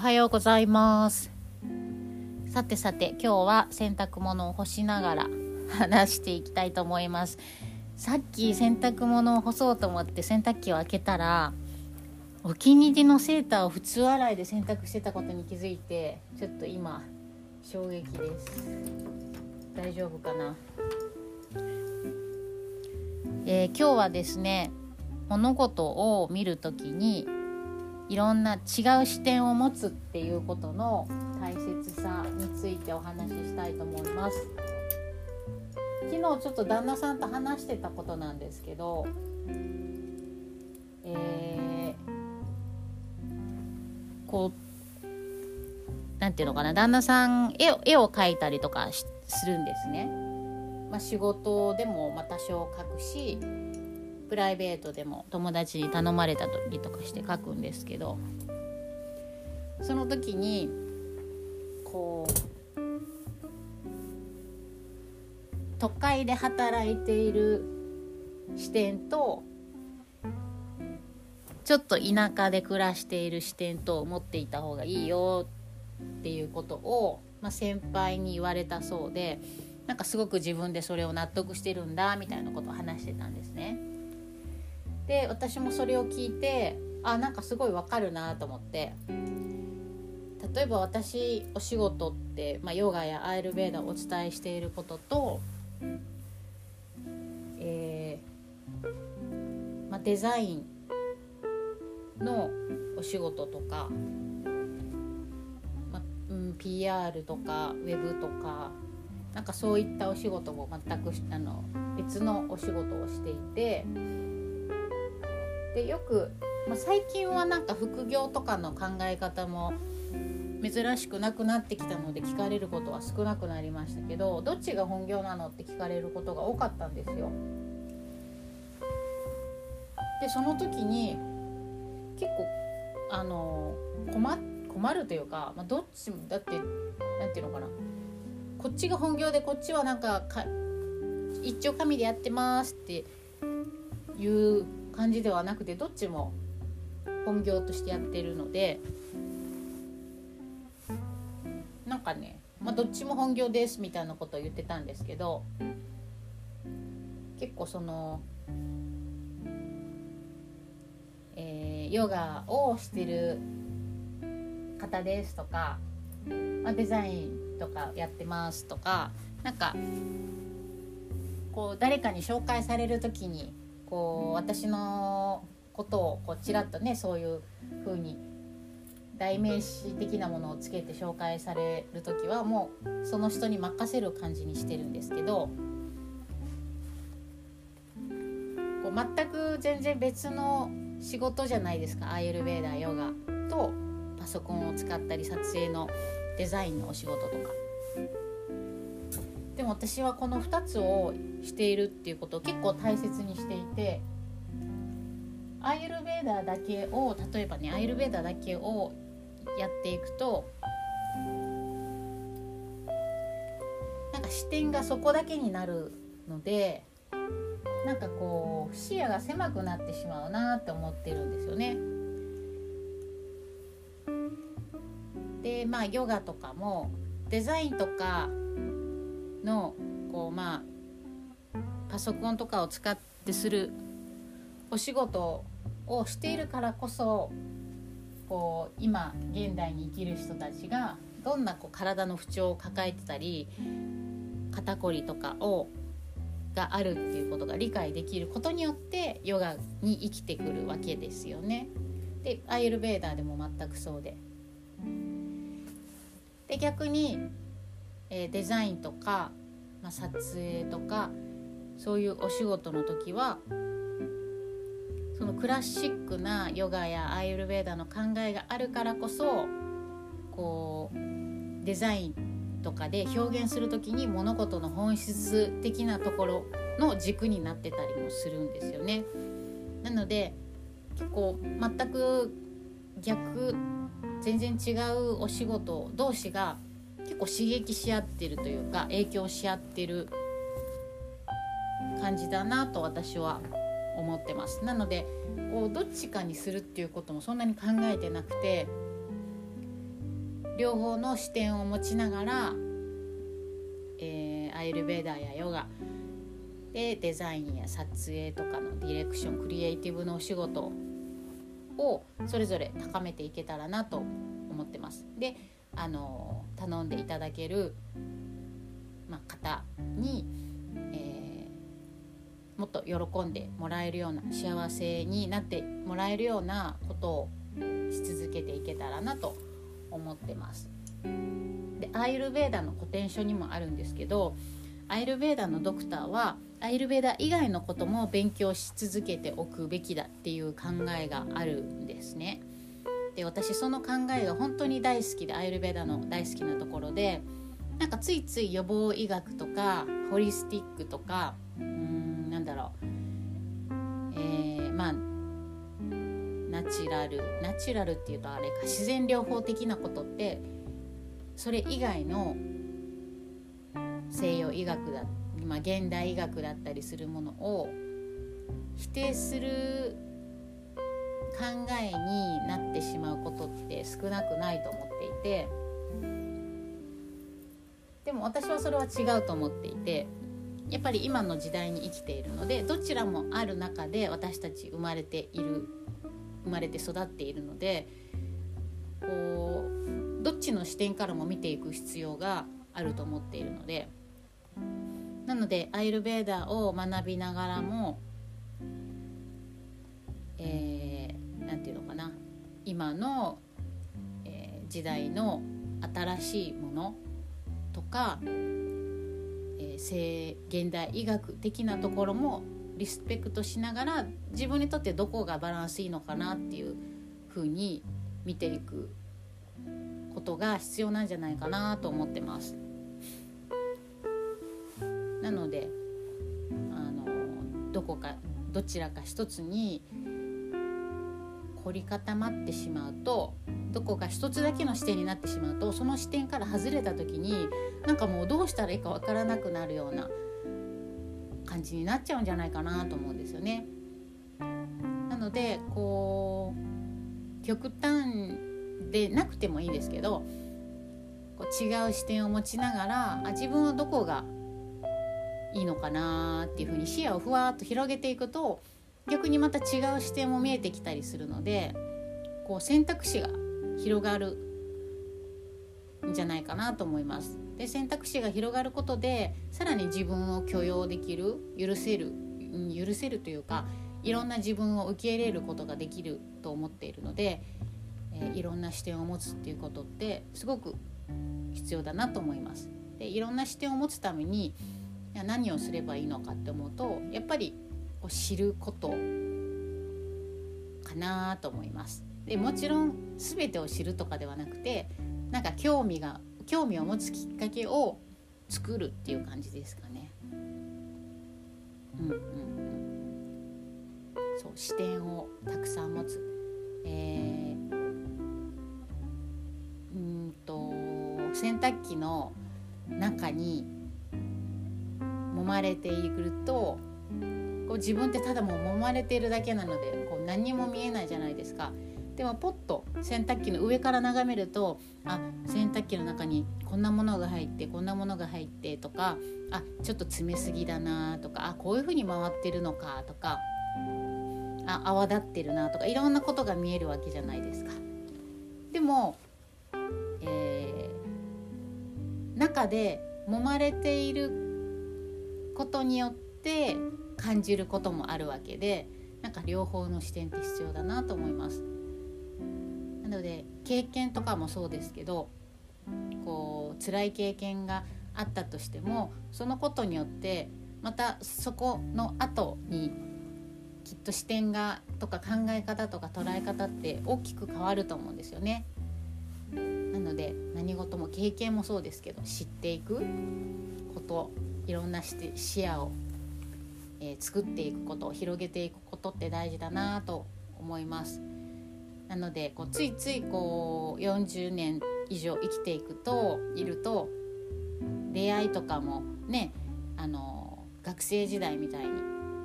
はようございます。さてさて今日は洗濯物を干しながら 話していきたいと思います。さっき洗濯物を干そうと思って洗濯機を開けたらお気に入りのセーターを普通洗いで洗濯してたことに気づいてちょっと今衝撃です。大丈夫かな？えー、今日はですね物事を見る時にいろんな違う視点を持つっていうことの大切さについてお話ししたいと思います。昨日ちょっと旦那さんと話してたことなんですけどえー、こう何て言うのかな旦那さん絵を絵を描いたりとかするんですね、まあ、仕事でもま多少描くしプライベートでも友達に頼まれたりとかして書くんですけどその時にこう都会で働いている視点とちょっと田舎で暮らしている視点と持っていた方がいいよっていうことを、まあ、先輩に言われたそうでなんかすごく自分でそれを納得してるんだみたいなことを話してたんですね。で私もそれを聞いてあなんかすごいわかるなと思って例えば私お仕事って、まあ、ヨガやアイルベーダをお伝えしていることと、えーまあ、デザインのお仕事とか、まあうん、PR とかウェブとかなんかそういったお仕事も全くあの別のお仕事をしていて。でよく、まあ、最近はなんか副業とかの考え方も珍しくなくなってきたので聞かれることは少なくなりましたけどどっちが本業なのって聞かれることが多かったんですよ。でその時に結構あの困困るというか、まあ、どっちもだって何て言うのかなこっちが本業でこっちはなんかか一丁紙でやってますっていう感じではなくてどっちも本業としてやってるのでなんかね、まあ、どっちも本業ですみたいなことを言ってたんですけど結構その、えー、ヨガをしてる方ですとか、まあ、デザインとかやってますとかなんかこう誰かに紹介される時にこう私のことをこうちらっとねそういう風に代名詞的なものをつけて紹介される時はもうその人に任せる感じにしてるんですけどこう全く全然別の仕事じゃないですかアーユルベーダーヨガとパソコンを使ったり撮影のデザインのお仕事とか。でも私はこの2つをしているっていうことを結構大切にしていてアイルベーダーだけを例えばねアイルベーダーだけをやっていくとなんか視点がそこだけになるのでなんかこう視野が狭くなってしまうなって思ってるんですよね。でまあヨガとかもデザインとかのこうまあパソコンとかを使ってするお仕事をしているからこそこう今現代に生きる人たちがどんなこう体の不調を抱えてたり肩こりとかをがあるっていうことが理解できることによってヨガに生きてくるわけですよね。でアイルベーダーでも全くそうで。で逆にえー、デザインとか、まあ、撮影とかそういうお仕事の時はそのクラシックなヨガやアイルベーダの考えがあるからこそこうデザインとかで表現する時に物事の本質的なところの軸になってたりもするんですよね。なので結構全く逆全然違うお仕事同士が結構刺激し合ってるというか影響し合ってる感じだなと私は思ってますなのでこうどっちかにするっていうこともそんなに考えてなくて両方の視点を持ちながら、えー、アイルベーダーやヨガでデザインや撮影とかのディレクションクリエイティブのお仕事をそれぞれ高めていけたらなと思ってます。であの頼んでいただける、まあ、方に、えー、もっと喜んでもらえるような幸せになってもらえるようなことをし続けていけたらなと思ってます。でアイルベーダの古典書にもあるんですけどアイルベーダのドクターはアイルベーダ以外のことも勉強し続けておくべきだっていう考えがあるんですね。で私その考えが本当に大好きでアイルベダの大好きなところでなんかついつい予防医学とかホリスティックとかうんなんだろうえー、まあナチュラルナチュラルっていうとあれか自然療法的なことってそれ以外の西洋医学だ、まあ、現代医学だったりするものを否定する考えになってしまうことって少なくないと思っていてでも私はそれは違うと思っていてやっぱり今の時代に生きているのでどちらもある中で私たち生まれている生まれて育っているのでこうどっちの視点からも見ていく必要があると思っているのでなのでアイルベーダーを学びながらもえー、て言うのかな今の、えー、時代の新しいものとか、えー、現代医学的なところもリスペクトしながら自分にとってどこがバランスいいのかなっていうふうに見ていくことが必要なんじゃないかなと思ってます。なのであのどこかどちらか一つに凝り固まってしまうとどこか一つだけの視点になってしまうとその視点から外れた時になんかもうどうしたらいいか分からなくなるような感じになっちゃうんじゃないかなと思うんですよね。なのでこう極端でなくてもいいですけどこう違う視点を持ちながらあ自分はどこがいいのかなっていうふうに視野をふわっと広げていくと逆にまた違う視点も見えてきたりするのでこう選択肢が広がるんじゃないかなと思います。で選択肢が広がることでさらに自分を許容できる許せる許せるというかいろんな自分を受け入れることができると思っているので、えー、いろんな視点を持つっていうことってすごく必要だなと思います。でいろんな視点を持つために何をすればいいのかって思うとやっぱりこう知ることかなと思います。でもちろん全てを知るとかではなくてなんか興味が興味を持つきっかけを作るっていう感じですかね。うんうんうん、そう視点をたくさん持つ。えー、うんと洗濯機の中に揉まれているとこう自分ってただもう揉まれているだけなのでこう何も見えないじゃないですか。でもポッと洗濯機の上から眺めるとあ洗濯機の中にこんなものが入ってこんなものが入ってとかあちょっと詰めすぎだなとかあこういう風に回ってるのかとかあ泡立ってるなとかいろんなことが見えるわけじゃないですか。でも、えー、中で揉まれていることによって感じることもあるわけでなんか両方の視点って必要だなと思います。なので経験とかもそうですけどこう辛い経験があったとしてもそのことによってまたそこの後にきっと視点がとか考え方とか捉え方って大きく変わると思うんですよね。なので何事も経験もそうですけど知っていくこといろんな視野を、えー、作っていくこと広げていくことって大事だなと思います。なのでこうついついこう40年以上生きていくといると出会いとかもねあの学生時代みたいに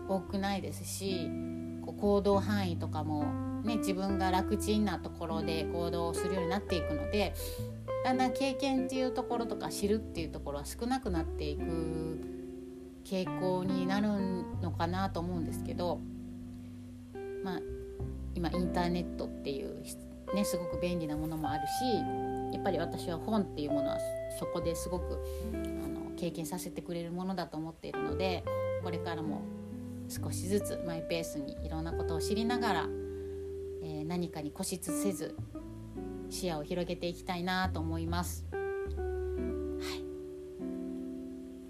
多くないですしこう行動範囲とかもね、自分が楽ちんなところで行動するようになっていくのでだんだん経験っていうところとか知るっていうところは少なくなっていく傾向になるのかなと思うんですけど、まあ、今インターネットっていう、ね、すごく便利なものもあるしやっぱり私は本っていうものはそこですごくあの経験させてくれるものだと思っているのでこれからも少しずつマイペースにいろんなことを知りながら、えー、何かに固執せず視野を広げていきたいなと思います。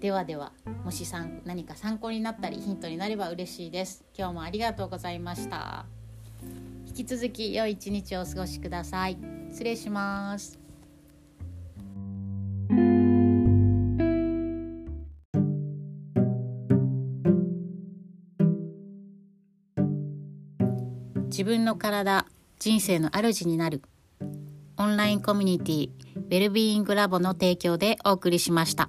ではではもしさん何か参考になったりヒントになれば嬉しいです。今日もありがとうございました。引き続き良い一日をお過ごしください。失礼します。自分の体人生の主になるオンラインコミュニティウェルビーイングラボの提供でお送りしました。